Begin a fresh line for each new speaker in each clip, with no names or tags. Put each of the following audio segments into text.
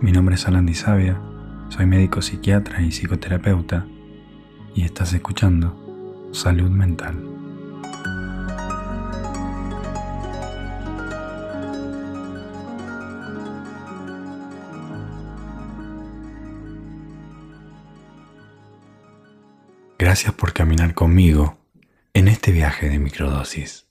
Mi nombre es Alan Sabia, soy médico psiquiatra y psicoterapeuta y estás escuchando Salud Mental. Gracias por caminar conmigo en este viaje de microdosis.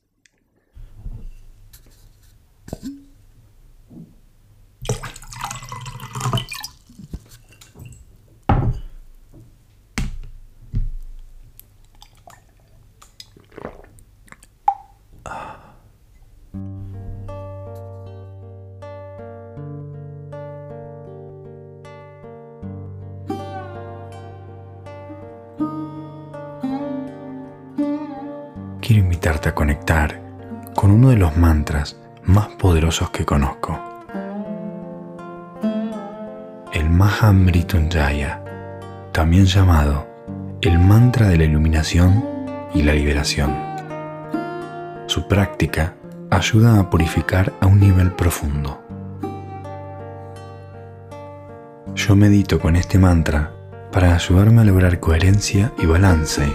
El Mahamrityunjaya, también llamado el mantra de la iluminación y la liberación. Su práctica ayuda a purificar a un nivel profundo. Yo medito con este mantra para ayudarme a lograr coherencia y balance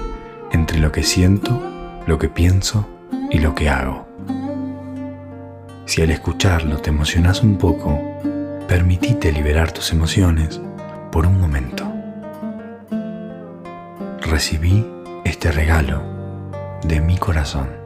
entre lo que siento lo que pienso y lo que hago. Si al escucharlo te emocionas un poco, permitite liberar tus emociones por un momento. Recibí este regalo de mi corazón.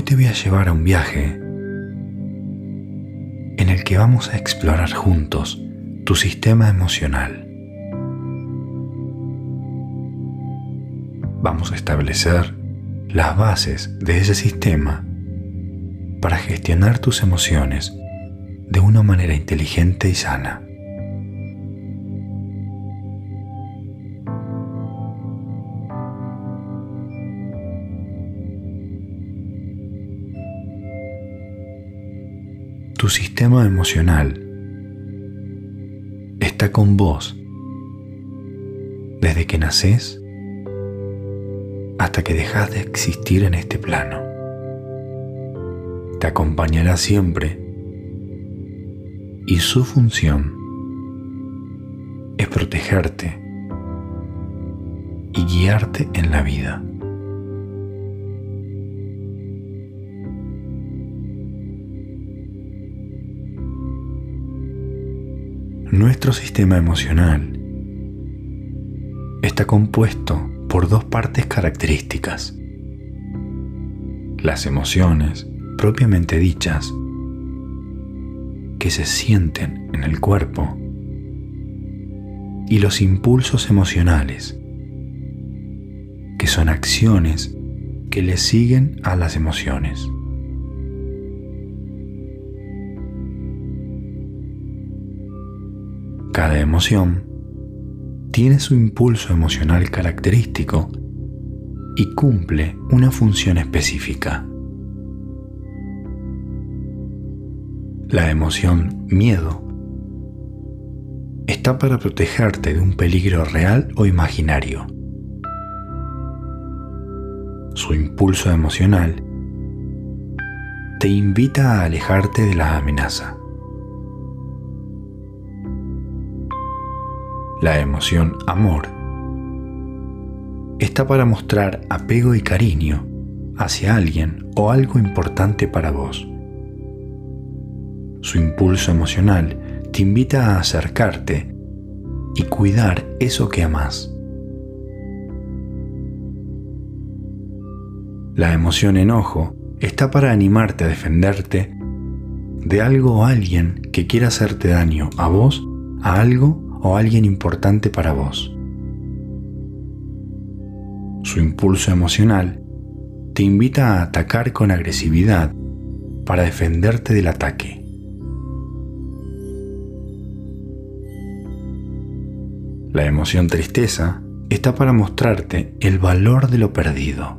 Hoy te voy a llevar a un viaje en el que vamos a explorar juntos tu sistema emocional. Vamos a establecer las bases de ese sistema para gestionar tus emociones de una manera inteligente y sana. Tu sistema emocional está con vos desde que naces hasta que dejas de existir en este plano. Te acompañará siempre y su función es protegerte y guiarte en la vida. Nuestro sistema emocional está compuesto por dos partes características. Las emociones propiamente dichas que se sienten en el cuerpo y los impulsos emocionales que son acciones que le siguen a las emociones. Emoción tiene su impulso emocional característico y cumple una función específica. La emoción miedo está para protegerte de un peligro real o imaginario. Su impulso emocional te invita a alejarte de la amenaza. La emoción amor está para mostrar apego y cariño hacia alguien o algo importante para vos. Su impulso emocional te invita a acercarte y cuidar eso que amas. La emoción enojo está para animarte a defenderte de algo o alguien que quiera hacerte daño a vos, a algo o alguien importante para vos. Su impulso emocional te invita a atacar con agresividad para defenderte del ataque. La emoción tristeza está para mostrarte el valor de lo perdido.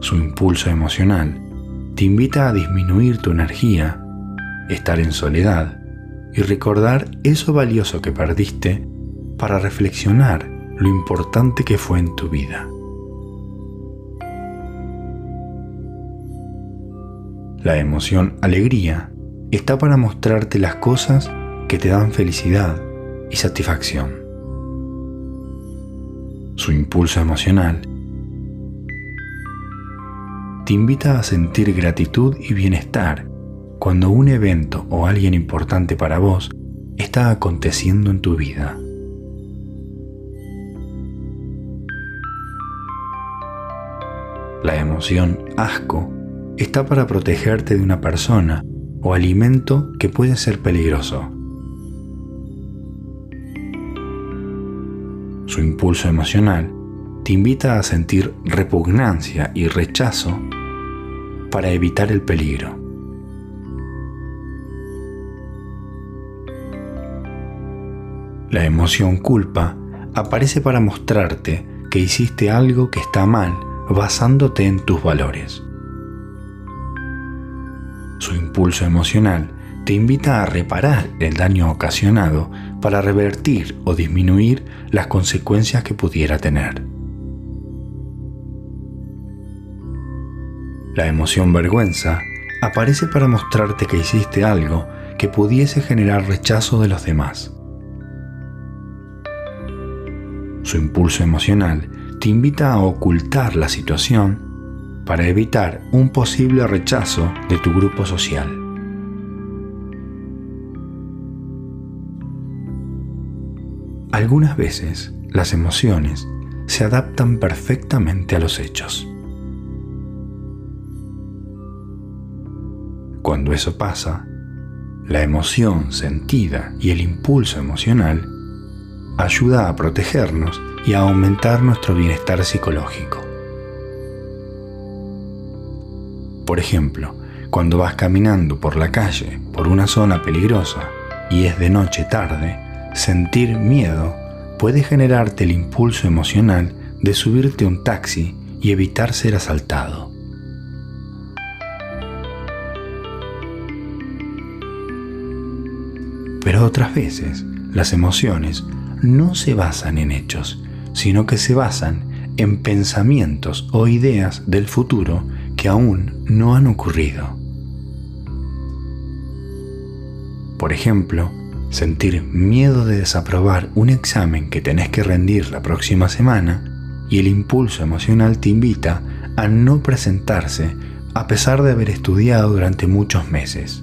Su impulso emocional te invita a disminuir tu energía, estar en soledad y recordar eso valioso que perdiste para reflexionar lo importante que fue en tu vida. La emoción alegría está para mostrarte las cosas que te dan felicidad y satisfacción. Su impulso emocional te invita a sentir gratitud y bienestar cuando un evento o alguien importante para vos está aconteciendo en tu vida. La emoción asco está para protegerte de una persona o alimento que puede ser peligroso. Su impulso emocional te invita a sentir repugnancia y rechazo para evitar el peligro. La emoción culpa aparece para mostrarte que hiciste algo que está mal basándote en tus valores. Su impulso emocional te invita a reparar el daño ocasionado para revertir o disminuir las consecuencias que pudiera tener. La emoción vergüenza aparece para mostrarte que hiciste algo que pudiese generar rechazo de los demás. Su impulso emocional te invita a ocultar la situación para evitar un posible rechazo de tu grupo social. Algunas veces las emociones se adaptan perfectamente a los hechos. Cuando eso pasa, la emoción sentida y el impulso emocional ayuda a protegernos y a aumentar nuestro bienestar psicológico. Por ejemplo, cuando vas caminando por la calle, por una zona peligrosa y es de noche tarde, sentir miedo puede generarte el impulso emocional de subirte a un taxi y evitar ser asaltado. Pero otras veces las emociones no se basan en hechos, sino que se basan en pensamientos o ideas del futuro que aún no han ocurrido. Por ejemplo, sentir miedo de desaprobar un examen que tenés que rendir la próxima semana y el impulso emocional te invita a no presentarse a pesar de haber estudiado durante muchos meses.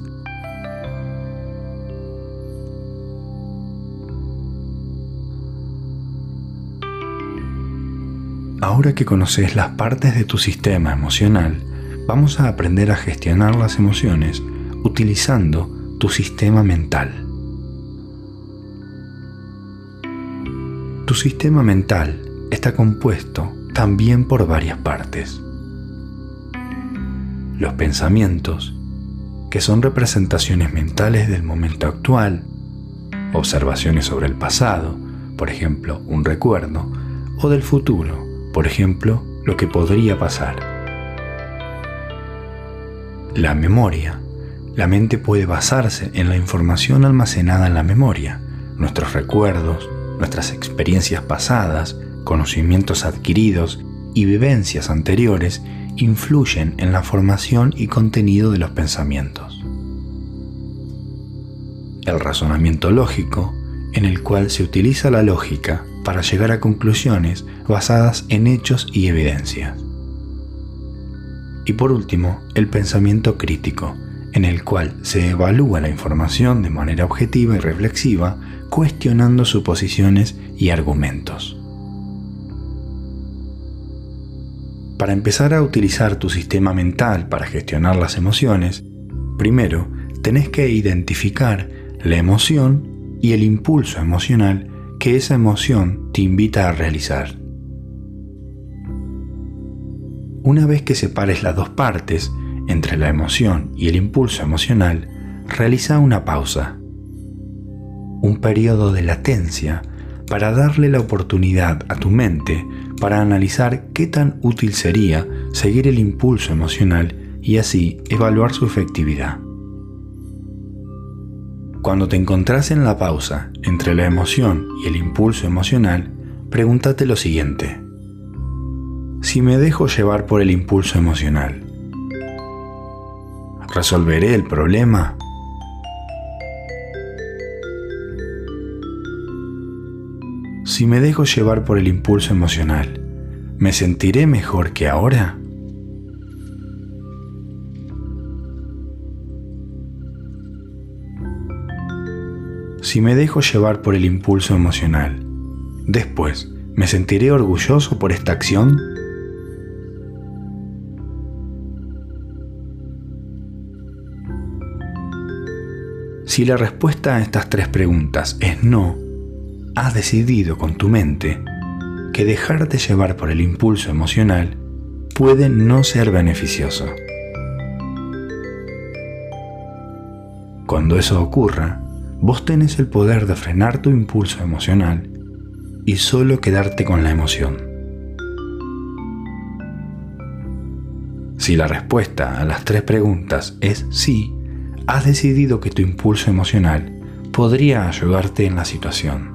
Ahora que conoces las partes de tu sistema emocional, vamos a aprender a gestionar las emociones utilizando tu sistema mental. Tu sistema mental está compuesto también por varias partes. Los pensamientos, que son representaciones mentales del momento actual, observaciones sobre el pasado, por ejemplo, un recuerdo, o del futuro, por ejemplo, lo que podría pasar. La memoria. La mente puede basarse en la información almacenada en la memoria, nuestros recuerdos, nuestras experiencias pasadas, conocimientos adquiridos y vivencias anteriores influyen en la formación y contenido de los pensamientos. El razonamiento lógico, en el cual se utiliza la lógica para llegar a conclusiones basadas en hechos y evidencias. Y por último, el pensamiento crítico, en el cual se evalúa la información de manera objetiva y reflexiva, cuestionando suposiciones y argumentos. Para empezar a utilizar tu sistema mental para gestionar las emociones, primero tenés que identificar la emoción y el impulso emocional que esa emoción te invita a realizar. Una vez que separes las dos partes, entre la emoción y el impulso emocional, realiza una pausa, un periodo de latencia para darle la oportunidad a tu mente para analizar qué tan útil sería seguir el impulso emocional y así evaluar su efectividad. Cuando te encontrás en la pausa entre la emoción y el impulso emocional, pregúntate lo siguiente. Si me dejo llevar por el impulso emocional, ¿resolveré el problema? Si me dejo llevar por el impulso emocional, ¿me sentiré mejor que ahora? Si me dejo llevar por el impulso emocional. Después, ¿me sentiré orgulloso por esta acción? Si la respuesta a estas tres preguntas es no, has decidido con tu mente que dejarte llevar por el impulso emocional puede no ser beneficioso. Cuando eso ocurra, vos tenés el poder de frenar tu impulso emocional y solo quedarte con la emoción. Si la respuesta a las tres preguntas es sí, has decidido que tu impulso emocional podría ayudarte en la situación.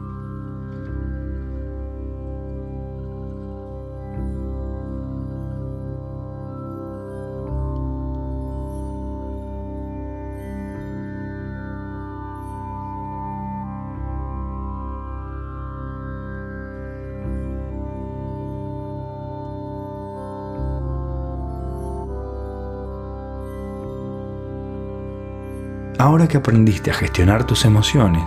Ahora que aprendiste a gestionar tus emociones,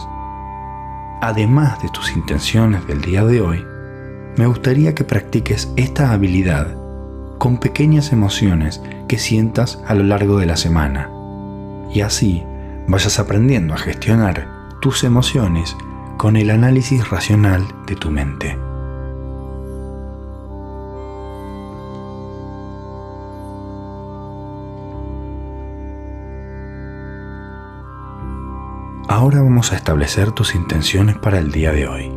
además de tus intenciones del día de hoy, me gustaría que practiques esta habilidad con pequeñas emociones que sientas a lo largo de la semana y así vayas aprendiendo a gestionar tus emociones con el análisis racional de tu mente. Ahora vamos a establecer tus intenciones para el día de hoy.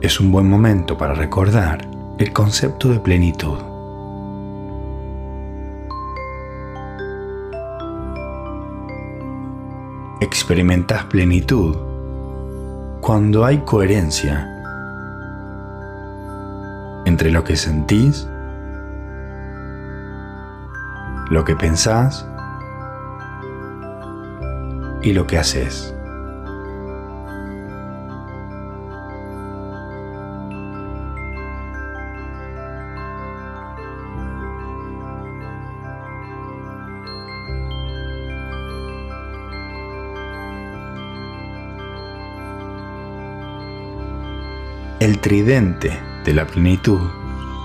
Es un buen momento para recordar el concepto de plenitud. Experimentas plenitud cuando hay coherencia entre lo que sentís, lo que pensás y lo que haces. El tridente de la plenitud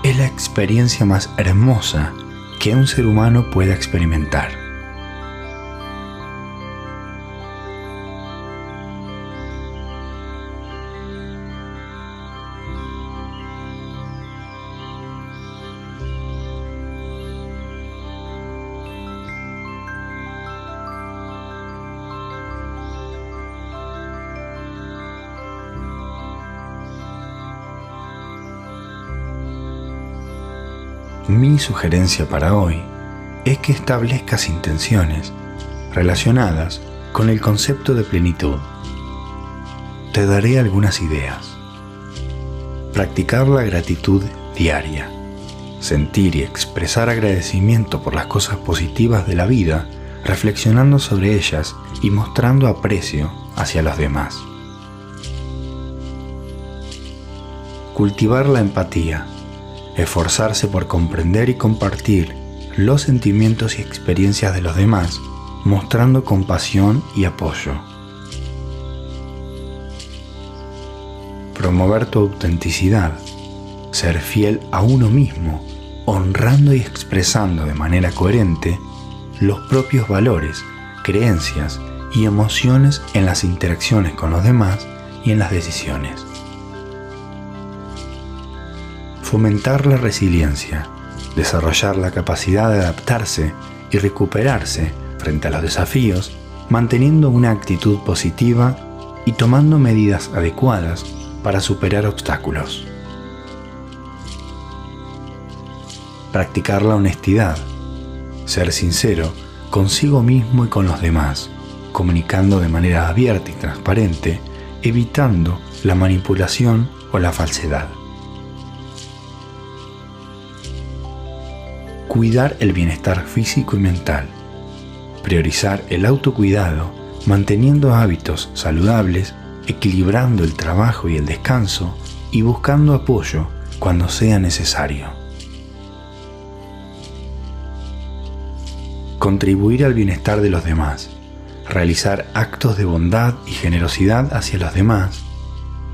es la experiencia más hermosa que un ser humano pueda experimentar. Mi sugerencia para hoy es que establezcas intenciones relacionadas con el concepto de plenitud. Te daré algunas ideas. Practicar la gratitud diaria. Sentir y expresar agradecimiento por las cosas positivas de la vida, reflexionando sobre ellas y mostrando aprecio hacia los demás. Cultivar la empatía esforzarse por comprender y compartir los sentimientos y experiencias de los demás, mostrando compasión y apoyo. Promover tu autenticidad, ser fiel a uno mismo, honrando y expresando de manera coherente los propios valores, creencias y emociones en las interacciones con los demás y en las decisiones fomentar la resiliencia, desarrollar la capacidad de adaptarse y recuperarse frente a los desafíos, manteniendo una actitud positiva y tomando medidas adecuadas para superar obstáculos. Practicar la honestidad, ser sincero consigo mismo y con los demás, comunicando de manera abierta y transparente, evitando la manipulación o la falsedad. Cuidar el bienestar físico y mental, priorizar el autocuidado, manteniendo hábitos saludables, equilibrando el trabajo y el descanso y buscando apoyo cuando sea necesario. Contribuir al bienestar de los demás, realizar actos de bondad y generosidad hacia los demás,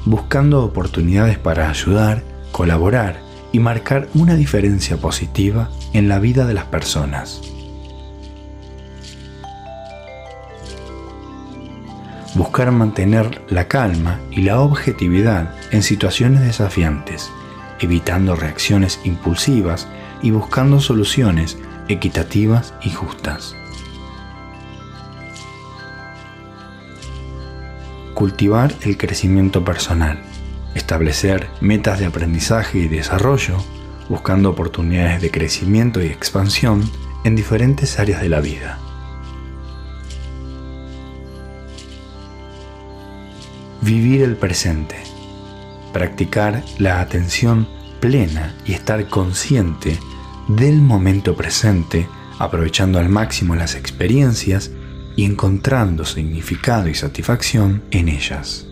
buscando oportunidades para ayudar, colaborar y marcar una diferencia positiva en la vida de las personas. Buscar mantener la calma y la objetividad en situaciones desafiantes, evitando reacciones impulsivas y buscando soluciones equitativas y justas. cultivar el crecimiento personal, establecer metas de aprendizaje y desarrollo, buscando oportunidades de crecimiento y expansión en diferentes áreas de la vida. Vivir el presente, practicar la atención plena y estar consciente del momento presente, aprovechando al máximo las experiencias y encontrando significado y satisfacción en ellas.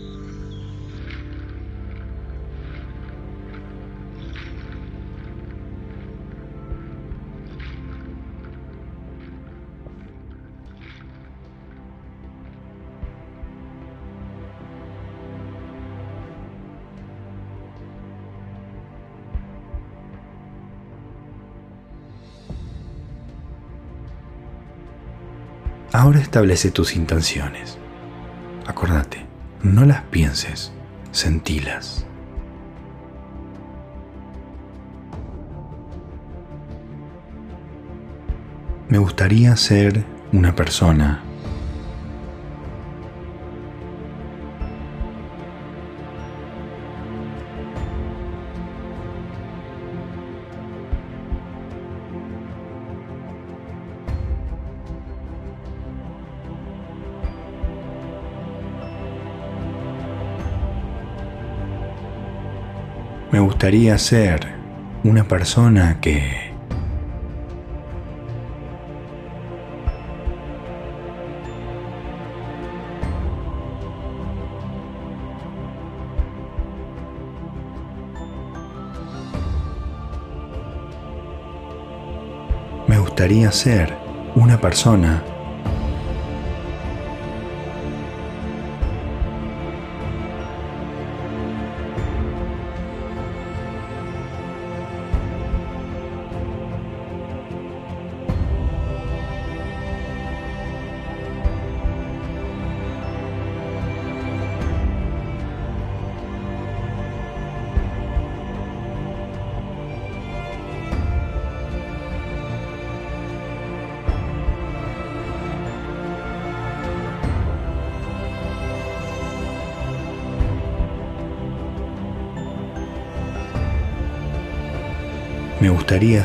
Ahora establece tus intenciones. Acordate, no las pienses, sentilas. Me gustaría ser una persona gustaría ser una persona que Me gustaría ser una persona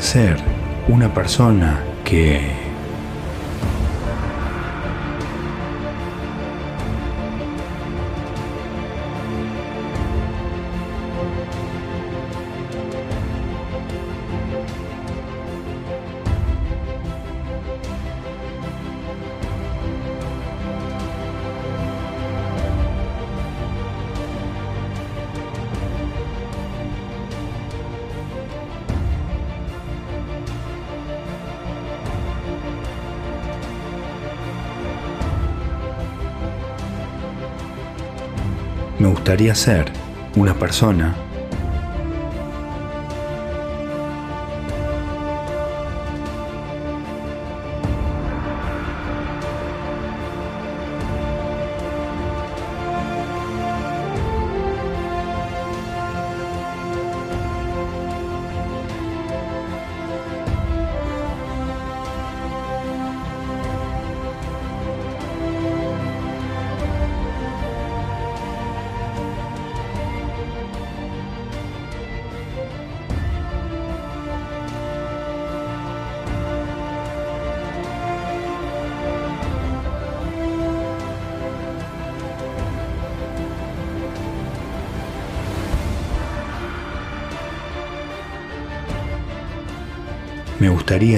ser una persona que ser una persona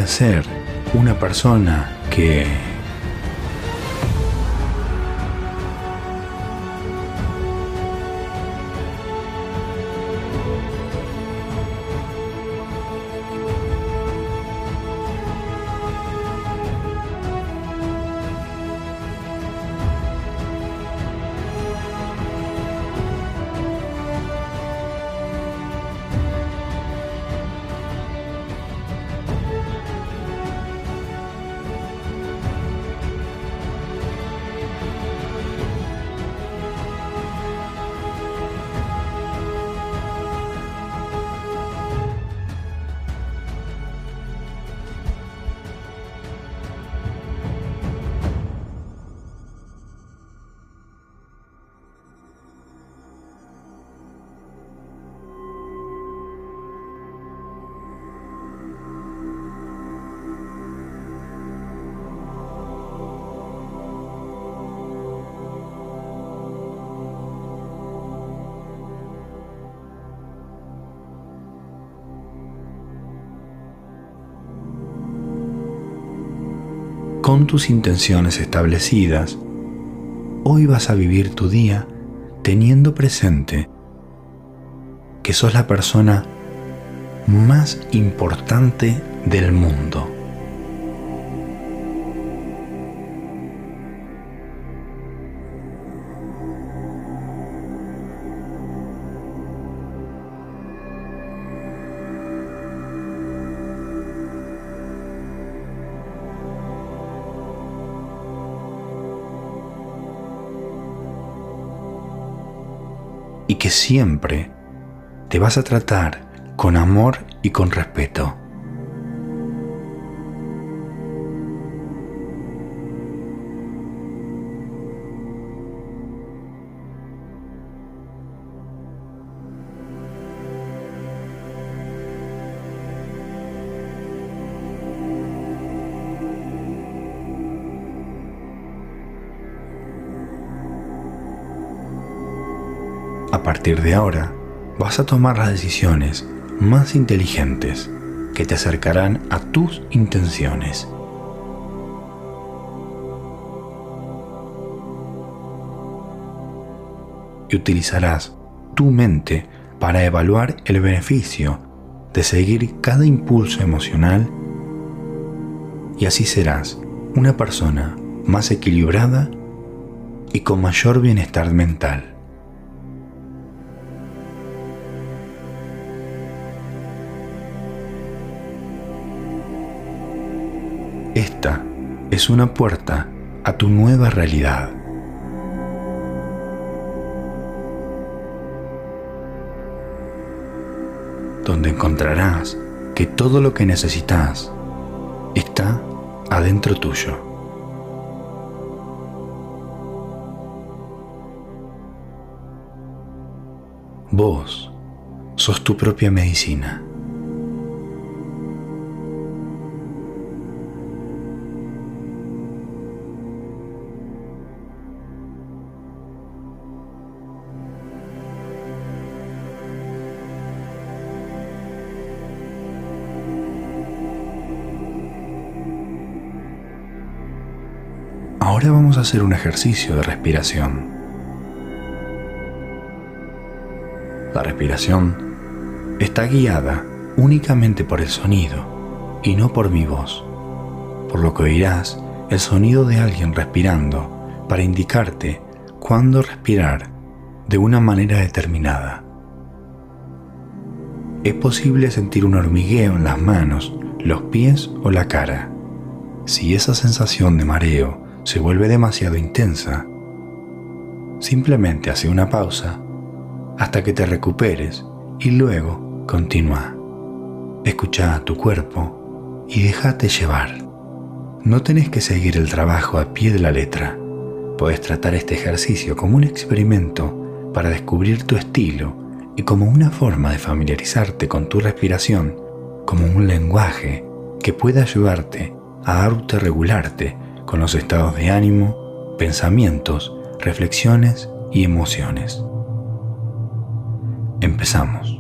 ser una persona que con tus intenciones establecidas, hoy vas a vivir tu día teniendo presente que sos la persona más importante del mundo. Que siempre te vas a tratar con amor y con respeto. Partir de ahora, vas a tomar las decisiones más inteligentes que te acercarán a tus intenciones. Y utilizarás tu mente para evaluar el beneficio de seguir cada impulso emocional y así serás una persona más equilibrada y con mayor bienestar mental. Esta es una puerta a tu nueva realidad. Donde encontrarás que todo lo que necesitas está adentro tuyo. Vos sos tu propia medicina. Ahora vamos a hacer un ejercicio de respiración. La respiración está guiada únicamente por el sonido y no por mi voz, por lo que oirás el sonido de alguien respirando para indicarte cuándo respirar de una manera determinada. Es posible sentir un hormigueo en las manos, los pies o la cara. Si esa sensación de mareo se vuelve demasiado intensa, simplemente hace una pausa hasta que te recuperes y luego continúa. Escucha a tu cuerpo y déjate llevar. No tenés que seguir el trabajo a pie de la letra. Puedes tratar este ejercicio como un experimento para descubrir tu estilo y como una forma de familiarizarte con tu respiración, como un lenguaje que puede ayudarte a autorregularte con los estados de ánimo, pensamientos, reflexiones y emociones. Empezamos.